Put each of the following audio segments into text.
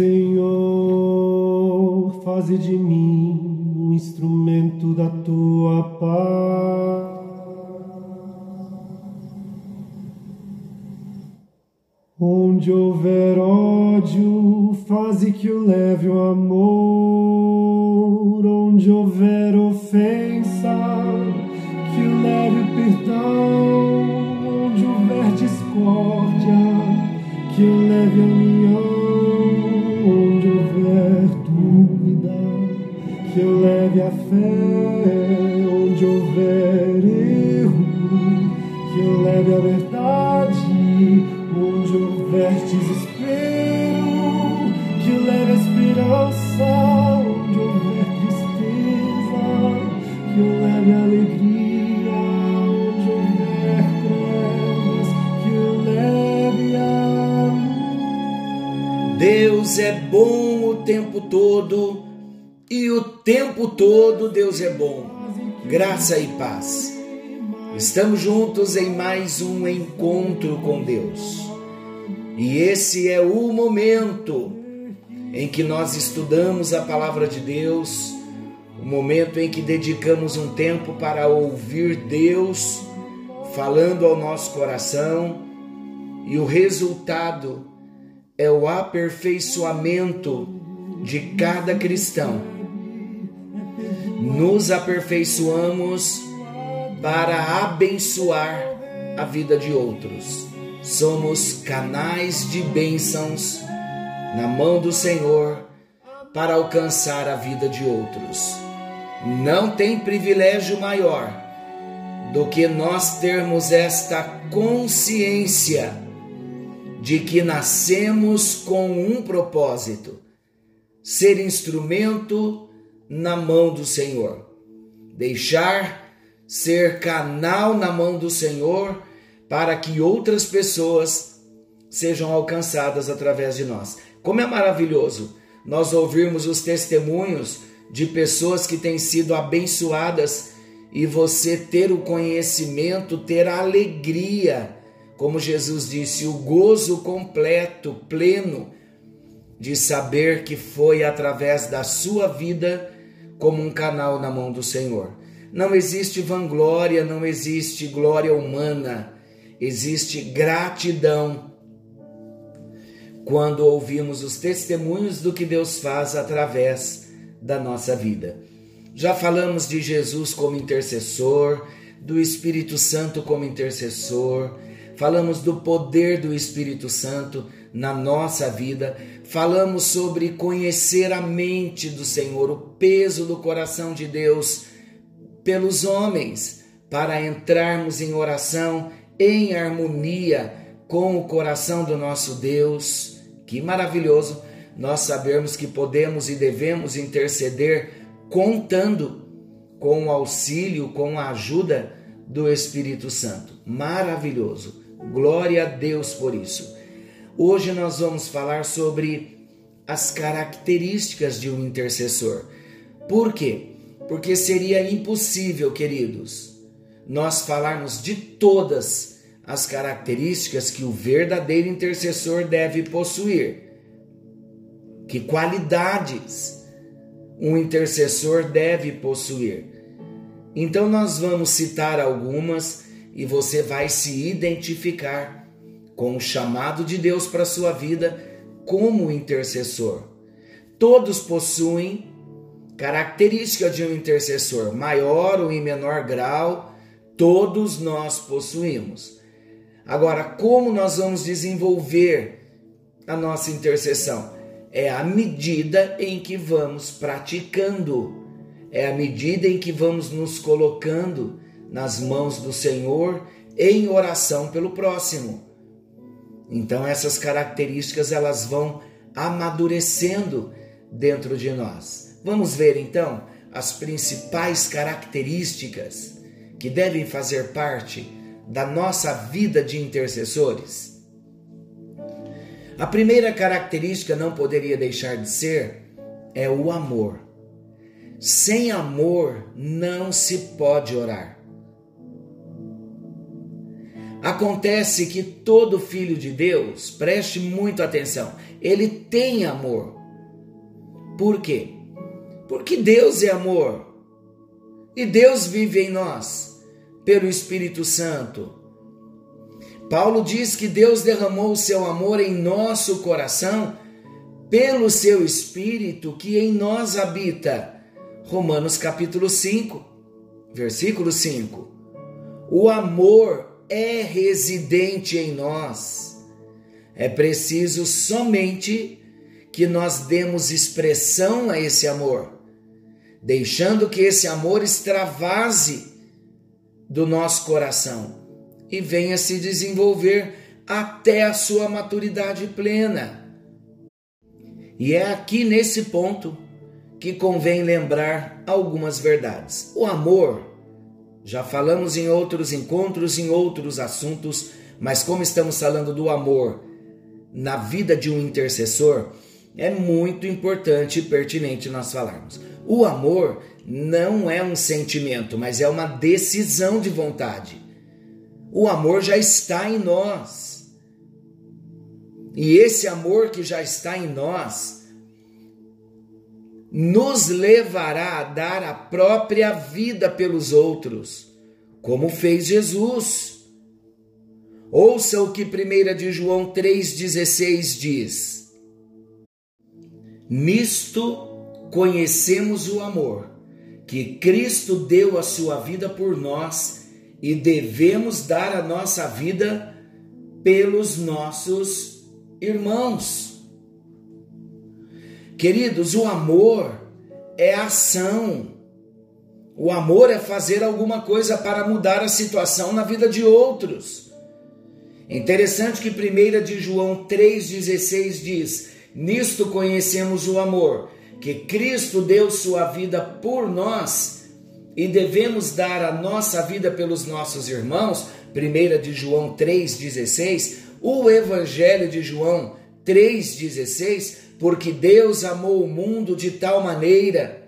Senhor, faze de mim um instrumento da tua paz. Onde houver ódio, faze que eu leve o amor. Leve tempo todo Deus é bom. Graça e paz. Estamos juntos em mais um encontro com Deus. E esse é o momento em que nós estudamos a palavra de Deus, o momento em que dedicamos um tempo para ouvir Deus falando ao nosso coração, e o resultado é o aperfeiçoamento de cada cristão. Nos aperfeiçoamos para abençoar a vida de outros. Somos canais de bênçãos na mão do Senhor para alcançar a vida de outros. Não tem privilégio maior do que nós termos esta consciência de que nascemos com um propósito: ser instrumento na mão do Senhor, deixar ser canal na mão do Senhor para que outras pessoas sejam alcançadas através de nós. Como é maravilhoso nós ouvirmos os testemunhos de pessoas que têm sido abençoadas e você ter o conhecimento, ter a alegria, como Jesus disse, o gozo completo, pleno de saber que foi através da sua vida como um canal na mão do Senhor. Não existe vanglória, não existe glória humana, existe gratidão quando ouvimos os testemunhos do que Deus faz através da nossa vida. Já falamos de Jesus como intercessor, do Espírito Santo como intercessor, falamos do poder do Espírito Santo na nossa vida, falamos sobre conhecer a mente do Senhor, o peso do coração de Deus pelos homens, para entrarmos em oração em harmonia com o coração do nosso Deus. Que maravilhoso nós sabermos que podemos e devemos interceder contando com o auxílio, com a ajuda do Espírito Santo. Maravilhoso. Glória a Deus por isso. Hoje nós vamos falar sobre as características de um intercessor. Por quê? porque seria impossível, queridos, nós falarmos de todas as características que o verdadeiro intercessor deve possuir. Que qualidades um intercessor deve possuir. Então, nós vamos citar algumas e você vai se identificar com o chamado de Deus para a sua vida como intercessor. Todos possuem Característica de um intercessor, maior ou em menor grau, todos nós possuímos. Agora, como nós vamos desenvolver a nossa intercessão? É a medida em que vamos praticando, é a medida em que vamos nos colocando nas mãos do Senhor em oração pelo próximo. Então essas características elas vão amadurecendo dentro de nós. Vamos ver então as principais características que devem fazer parte da nossa vida de intercessores. A primeira característica não poderia deixar de ser é o amor. Sem amor não se pode orar. Acontece que todo filho de Deus, preste muito atenção, ele tem amor. Por quê? Porque Deus é amor. E Deus vive em nós pelo Espírito Santo. Paulo diz que Deus derramou o seu amor em nosso coração pelo seu Espírito que em nós habita. Romanos capítulo 5, versículo 5. O amor é residente em nós. É preciso somente que nós demos expressão a esse amor, deixando que esse amor extravase do nosso coração e venha se desenvolver até a sua maturidade plena. E é aqui nesse ponto que convém lembrar algumas verdades. O amor já falamos em outros encontros, em outros assuntos, mas como estamos falando do amor na vida de um intercessor, é muito importante e pertinente nós falarmos. O amor não é um sentimento, mas é uma decisão de vontade. O amor já está em nós. E esse amor que já está em nós nos levará a dar a própria vida pelos outros, como fez Jesus. Ouça o que 1 de João 3,16 diz: Nisto conhecemos o amor, que Cristo deu a sua vida por nós e devemos dar a nossa vida pelos nossos irmãos. Queridos, o amor é ação. O amor é fazer alguma coisa para mudar a situação na vida de outros. Interessante que 1 de João 3,16 diz: Nisto conhecemos o amor, que Cristo deu sua vida por nós e devemos dar a nossa vida pelos nossos irmãos. 1 de João 3,16, o Evangelho de João 3,16 porque Deus amou o mundo de tal maneira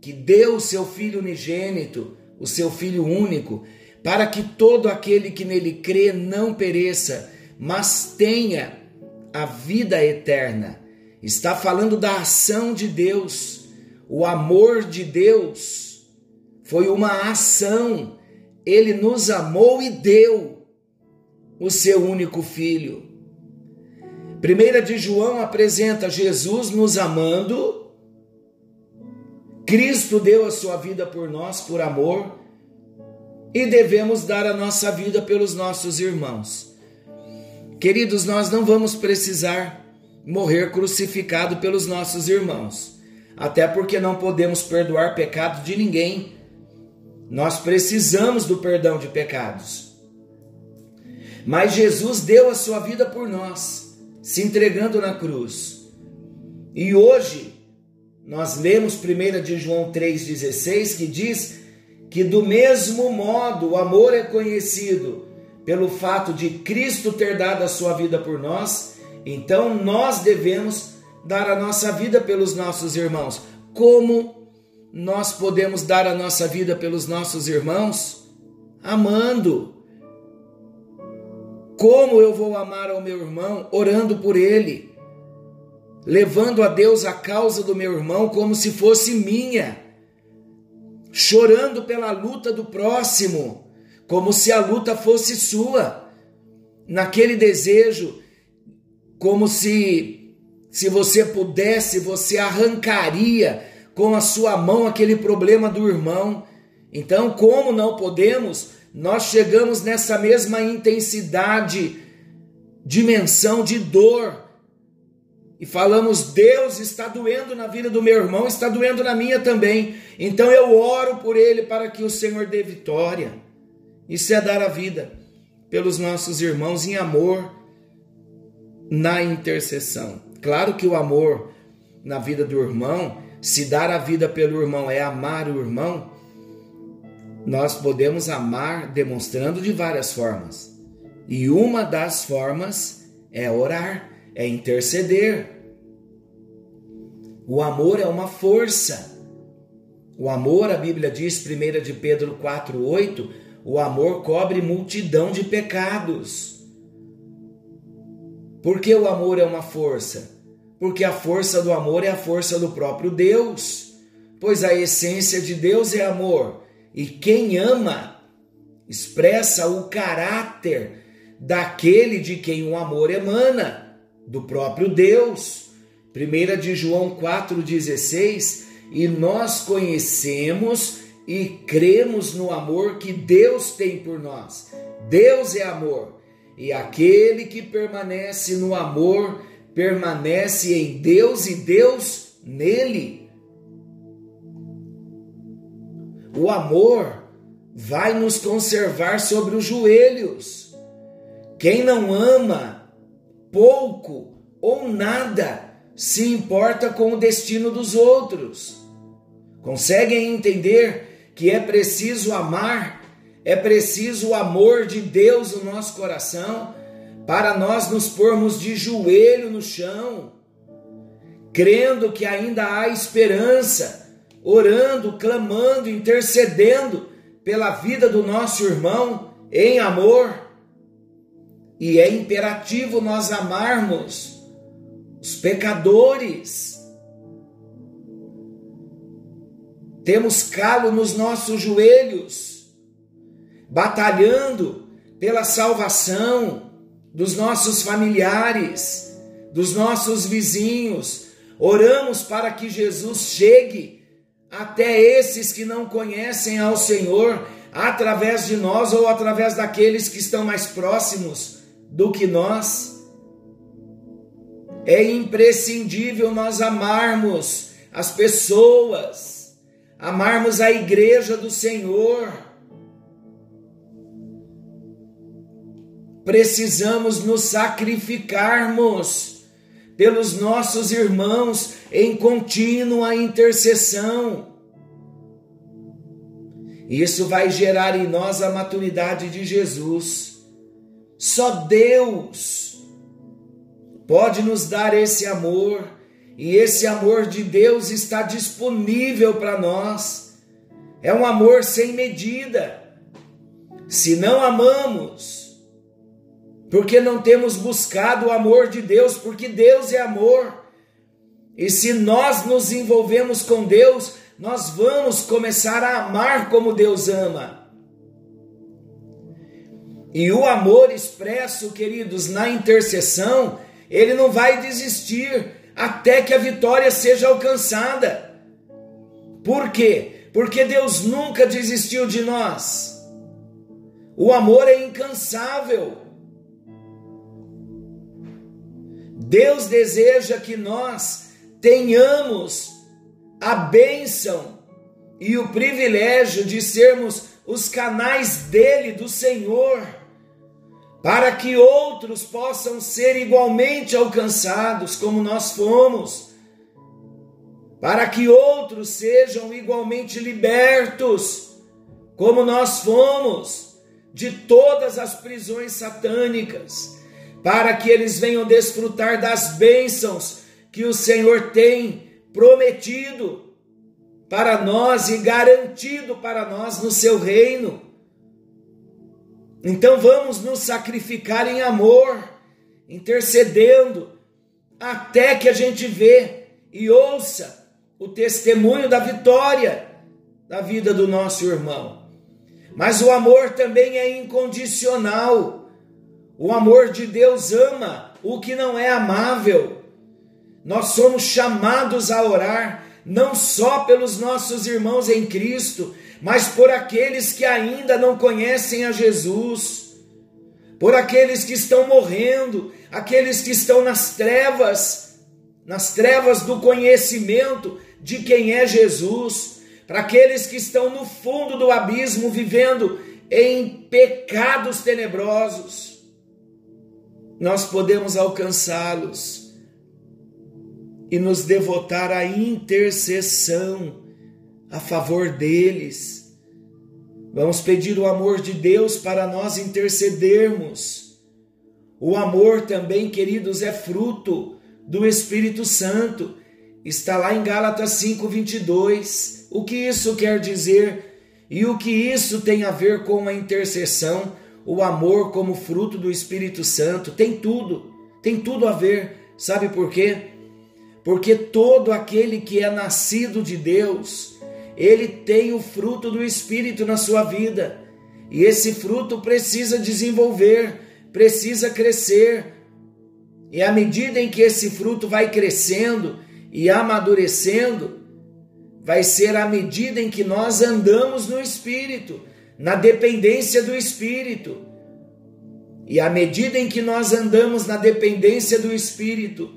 que deu o seu Filho unigênito, o seu Filho único, para que todo aquele que nele crê não pereça, mas tenha a vida eterna. Está falando da ação de Deus, o amor de Deus. Foi uma ação. Ele nos amou e deu o seu único filho. Primeira de João apresenta Jesus nos amando. Cristo deu a sua vida por nós por amor e devemos dar a nossa vida pelos nossos irmãos. Queridos, nós não vamos precisar morrer crucificado pelos nossos irmãos, até porque não podemos perdoar pecado de ninguém. Nós precisamos do perdão de pecados. Mas Jesus deu a sua vida por nós se entregando na cruz. E hoje nós lemos 1 de João 3,16 que diz que do mesmo modo o amor é conhecido pelo fato de Cristo ter dado a sua vida por nós, então nós devemos dar a nossa vida pelos nossos irmãos. Como nós podemos dar a nossa vida pelos nossos irmãos? Amando. Como eu vou amar ao meu irmão orando por ele, levando a Deus a causa do meu irmão como se fosse minha, chorando pela luta do próximo, como se a luta fosse sua, naquele desejo, como se se você pudesse, você arrancaria com a sua mão aquele problema do irmão. Então, como não podemos nós chegamos nessa mesma intensidade, dimensão de dor, e falamos: Deus está doendo na vida do meu irmão, está doendo na minha também. Então eu oro por ele para que o Senhor dê vitória. Isso é dar a vida pelos nossos irmãos em amor, na intercessão. Claro que o amor na vida do irmão, se dar a vida pelo irmão é amar o irmão, nós podemos amar demonstrando de várias formas. E uma das formas é orar, é interceder. O amor é uma força. O amor, a Bíblia diz, 1 de Pedro 4:8, O amor cobre multidão de pecados. Por que o amor é uma força? Porque a força do amor é a força do próprio Deus. Pois a essência de Deus é amor. E quem ama expressa o caráter daquele de quem o amor emana, do próprio Deus. 1 de João 4,16, e nós conhecemos e cremos no amor que Deus tem por nós. Deus é amor, e aquele que permanece no amor permanece em Deus e Deus nele. O amor vai nos conservar sobre os joelhos. Quem não ama pouco ou nada se importa com o destino dos outros. Conseguem entender que é preciso amar, é preciso o amor de Deus no nosso coração para nós nos pormos de joelho no chão, crendo que ainda há esperança, orando, clamando, intercedendo pela vida do nosso irmão em amor. E é imperativo nós amarmos os pecadores. Temos calo nos nossos joelhos, batalhando pela salvação dos nossos familiares, dos nossos vizinhos. Oramos para que Jesus chegue até esses que não conhecem ao Senhor, através de nós ou através daqueles que estão mais próximos do que nós. É imprescindível nós amarmos as pessoas, amarmos a igreja do Senhor. Precisamos nos sacrificarmos pelos nossos irmãos em contínua intercessão. Isso vai gerar em nós a maturidade de Jesus. Só Deus pode nos dar esse amor, e esse amor de Deus está disponível para nós. É um amor sem medida. Se não amamos, porque não temos buscado o amor de Deus, porque Deus é amor. E se nós nos envolvemos com Deus, nós vamos começar a amar como Deus ama. E o amor expresso, queridos, na intercessão, ele não vai desistir até que a vitória seja alcançada. Por quê? Porque Deus nunca desistiu de nós. O amor é incansável. Deus deseja que nós tenhamos a bênção e o privilégio de sermos os canais dele, do Senhor para que outros possam ser igualmente alcançados como nós fomos, para que outros sejam igualmente libertos como nós fomos de todas as prisões satânicas, para que eles venham desfrutar das bênçãos que o Senhor tem prometido para nós e garantido para nós no seu reino. Então vamos nos sacrificar em amor, intercedendo, até que a gente vê e ouça o testemunho da vitória da vida do nosso irmão. Mas o amor também é incondicional. O amor de Deus ama o que não é amável. Nós somos chamados a orar não só pelos nossos irmãos em Cristo, mas por aqueles que ainda não conhecem a Jesus, por aqueles que estão morrendo, aqueles que estão nas trevas, nas trevas do conhecimento de quem é Jesus, para aqueles que estão no fundo do abismo vivendo em pecados tenebrosos. Nós podemos alcançá-los e nos devotar à intercessão a favor deles. Vamos pedir o amor de Deus para nós intercedermos. O amor também, queridos, é fruto do Espírito Santo. Está lá em Gálatas 5:22. O que isso quer dizer? E o que isso tem a ver com a intercessão, o amor como fruto do Espírito Santo? Tem tudo, tem tudo a ver. Sabe por quê? Porque todo aquele que é nascido de Deus, ele tem o fruto do Espírito na sua vida. E esse fruto precisa desenvolver, precisa crescer. E à medida em que esse fruto vai crescendo e amadurecendo, vai ser à medida em que nós andamos no Espírito, na dependência do Espírito. E à medida em que nós andamos na dependência do Espírito,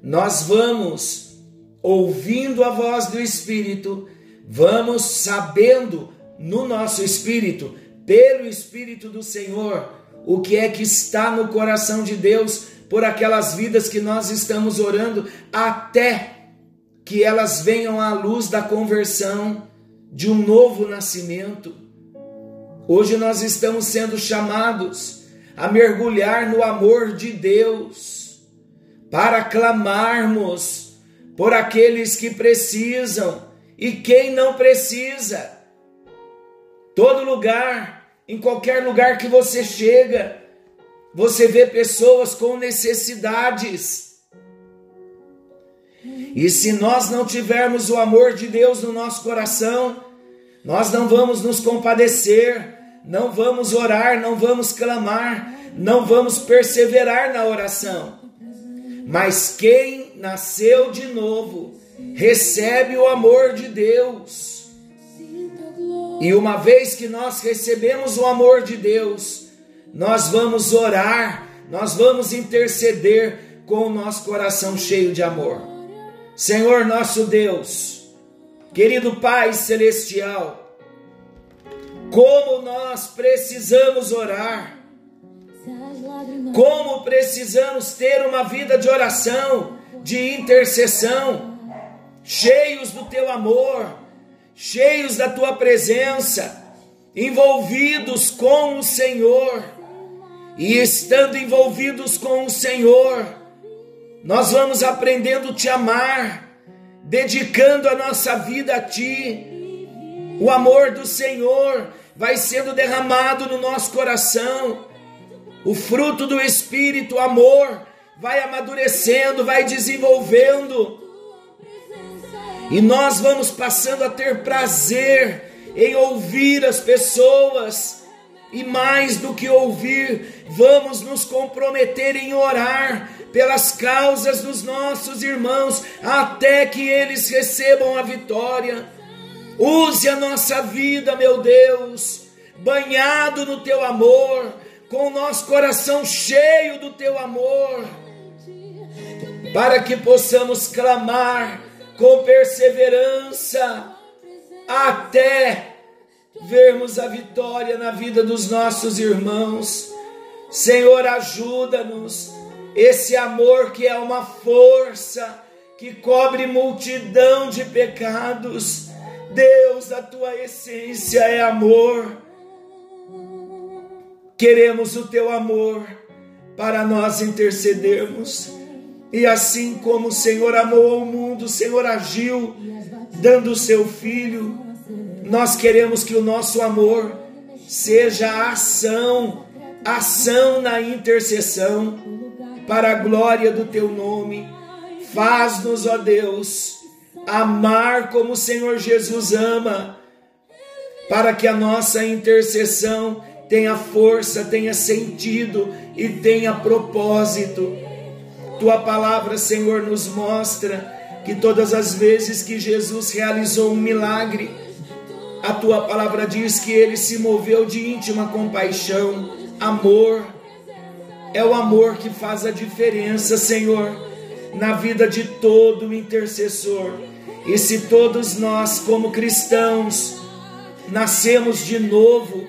nós vamos ouvindo a voz do Espírito, vamos sabendo no nosso espírito, pelo Espírito do Senhor, o que é que está no coração de Deus por aquelas vidas que nós estamos orando, até que elas venham à luz da conversão, de um novo nascimento. Hoje nós estamos sendo chamados a mergulhar no amor de Deus, para clamarmos por aqueles que precisam e quem não precisa. Todo lugar, em qualquer lugar que você chega, você vê pessoas com necessidades e se nós não tivermos o amor de Deus no nosso coração, nós não vamos nos compadecer, não vamos orar, não vamos clamar, não vamos perseverar na oração. Mas quem nasceu de novo recebe o amor de Deus. E uma vez que nós recebemos o amor de Deus, nós vamos orar, nós vamos interceder com o nosso coração cheio de amor. Senhor nosso Deus, querido Pai Celestial, como nós precisamos orar, como precisamos ter uma vida de oração, de intercessão, cheios do teu amor, cheios da tua presença, envolvidos com o Senhor, e estando envolvidos com o Senhor, nós vamos aprendendo a te amar, dedicando a nossa vida a ti. O amor do Senhor vai sendo derramado no nosso coração. O fruto do Espírito, amor, vai amadurecendo, vai desenvolvendo. E nós vamos passando a ter prazer em ouvir as pessoas. E mais do que ouvir, vamos nos comprometer em orar pelas causas dos nossos irmãos, até que eles recebam a vitória. Use a nossa vida, meu Deus, banhado no teu amor, com o nosso coração cheio do teu amor, para que possamos clamar com perseverança até vermos a vitória na vida dos nossos irmãos. Senhor, ajuda-nos esse amor que é uma força que cobre multidão de pecados. Deus, a tua essência é amor. Queremos o teu amor para nós intercedermos. E assim como o Senhor amou o mundo, o Senhor agiu, dando o seu filho, nós queremos que o nosso amor seja ação, ação na intercessão para a glória do teu nome. Faz-nos, ó Deus, amar como o Senhor Jesus ama, para que a nossa intercessão tenha força, tenha sentido e tenha propósito. Tua palavra, Senhor, nos mostra que todas as vezes que Jesus realizou um milagre, a tua palavra diz que ele se moveu de íntima compaixão, amor, é o amor que faz a diferença, Senhor, na vida de todo intercessor. E se todos nós, como cristãos, nascemos de novo,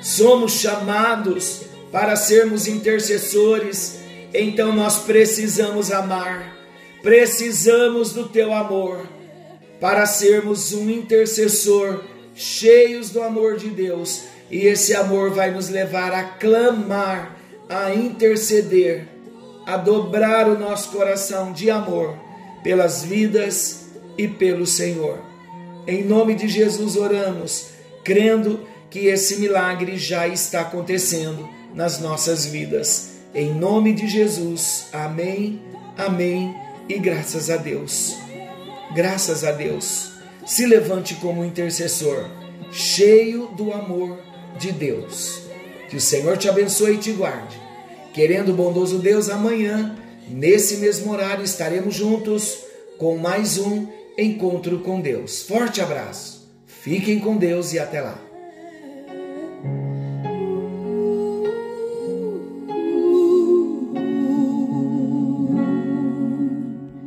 somos chamados para sermos intercessores, então nós precisamos amar, precisamos do teu amor para sermos um intercessor cheios do amor de Deus. E esse amor vai nos levar a clamar a interceder, a dobrar o nosso coração de amor pelas vidas e pelo Senhor. Em nome de Jesus oramos, crendo que esse milagre já está acontecendo nas nossas vidas. Em nome de Jesus. Amém. Amém. E graças a Deus. Graças a Deus. Se levante como intercessor, cheio do amor de Deus. Que o Senhor te abençoe e te guarde. Querendo o bondoso Deus, amanhã, nesse mesmo horário, estaremos juntos com mais um encontro com Deus. Forte abraço. Fiquem com Deus e até lá.